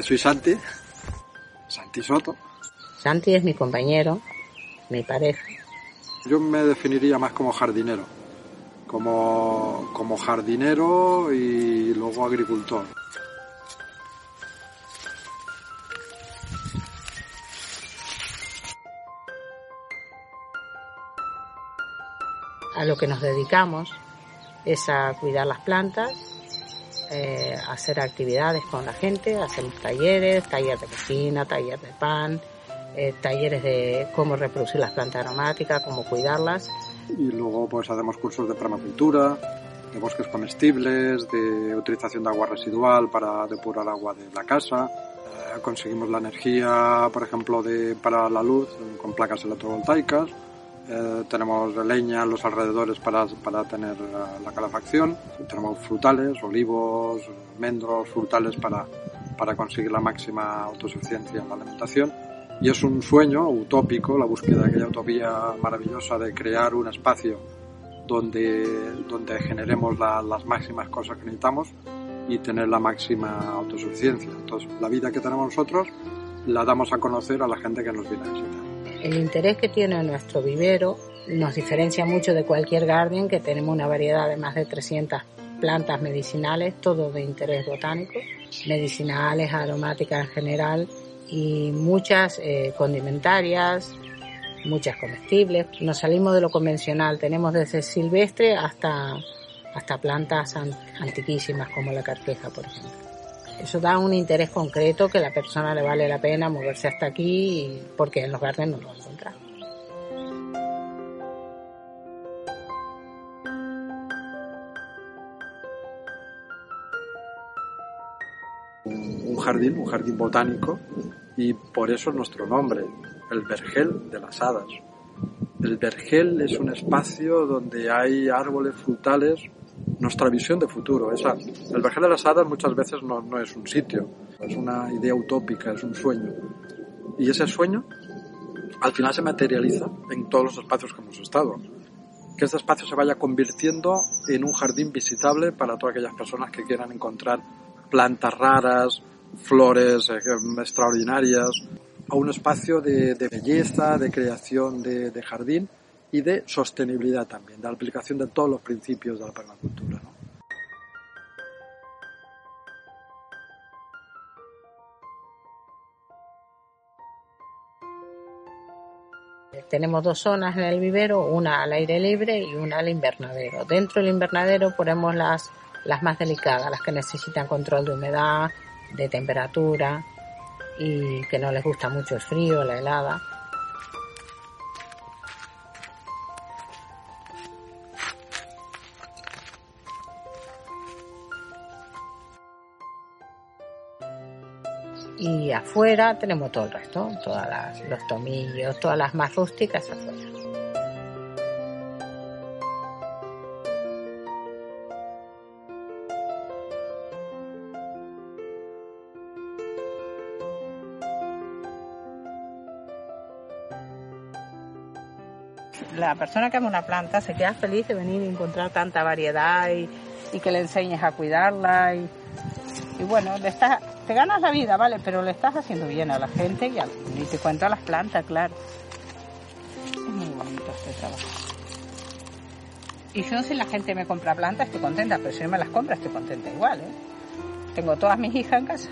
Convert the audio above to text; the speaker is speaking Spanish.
soy Santi, Santi Soto. Santi es mi compañero, mi pareja. Yo me definiría más como jardinero, como, como jardinero y luego agricultor. A lo que nos dedicamos es a cuidar las plantas, eh, hacer actividades con la gente, hacemos talleres, talleres de cocina, talleres de pan, eh, talleres de cómo reproducir las plantas aromáticas, cómo cuidarlas. Y luego pues hacemos cursos de permacultura, de bosques comestibles, de utilización de agua residual para depurar agua de la casa. Eh, conseguimos la energía, por ejemplo, de, para la luz con placas electrovoltaicas. Eh, tenemos leña en los alrededores para, para tener la calefacción. Tenemos frutales, olivos, mendros, frutales para, para conseguir la máxima autosuficiencia en la alimentación. Y es un sueño utópico, la búsqueda de aquella utopía maravillosa de crear un espacio donde, donde generemos las máximas cosas que necesitamos y tener la máxima autosuficiencia. Entonces, la vida que tenemos nosotros la damos a conocer a la gente que nos viene a visitar. El interés que tiene nuestro vivero nos diferencia mucho de cualquier garden, que tenemos una variedad de más de 300 plantas medicinales, todo de interés botánico, medicinales, aromáticas en general y muchas eh, condimentarias, muchas comestibles. Nos salimos de lo convencional, tenemos desde silvestre hasta, hasta plantas antiquísimas como la carqueja, por ejemplo. Eso da un interés concreto que a la persona le vale la pena moverse hasta aquí porque en los gardens no lo va a encontrar. Un jardín, un jardín botánico y por eso nuestro nombre, el vergel de las hadas. El vergel es un espacio donde hay árboles frutales nuestra visión de futuro. Esa, el vergel de las hadas muchas veces no, no es un sitio, es una idea utópica, es un sueño. Y ese sueño al final se materializa en todos los espacios que hemos estado. Que este espacio se vaya convirtiendo en un jardín visitable para todas aquellas personas que quieran encontrar plantas raras, flores eh, extraordinarias, a un espacio de, belleza, de creación de jardín y de sostenibilidad también, de la aplicación de todos los principios de la permacultura. Tenemos dos zonas en el vivero, una al aire libre y una al invernadero. Dentro del invernadero ponemos las, las más delicadas, las que necesitan control de humedad, de temperatura y que no les gusta mucho el frío, la helada. Y afuera tenemos todo el resto, todas las, los tomillos, todas las más rústicas afuera. La persona que ama una planta se queda feliz de venir y encontrar tanta variedad y, que le enseñes a cuidarla y, y bueno, le estás, te ganas la vida, ¿vale? Pero le estás haciendo bien a la gente y, a, y te cuento a las plantas, claro. Es muy bonito este trabajo. Y yo si la gente me compra plantas estoy contenta, pero si no me las compra estoy contenta igual, ¿eh? Tengo todas mis hijas en casa.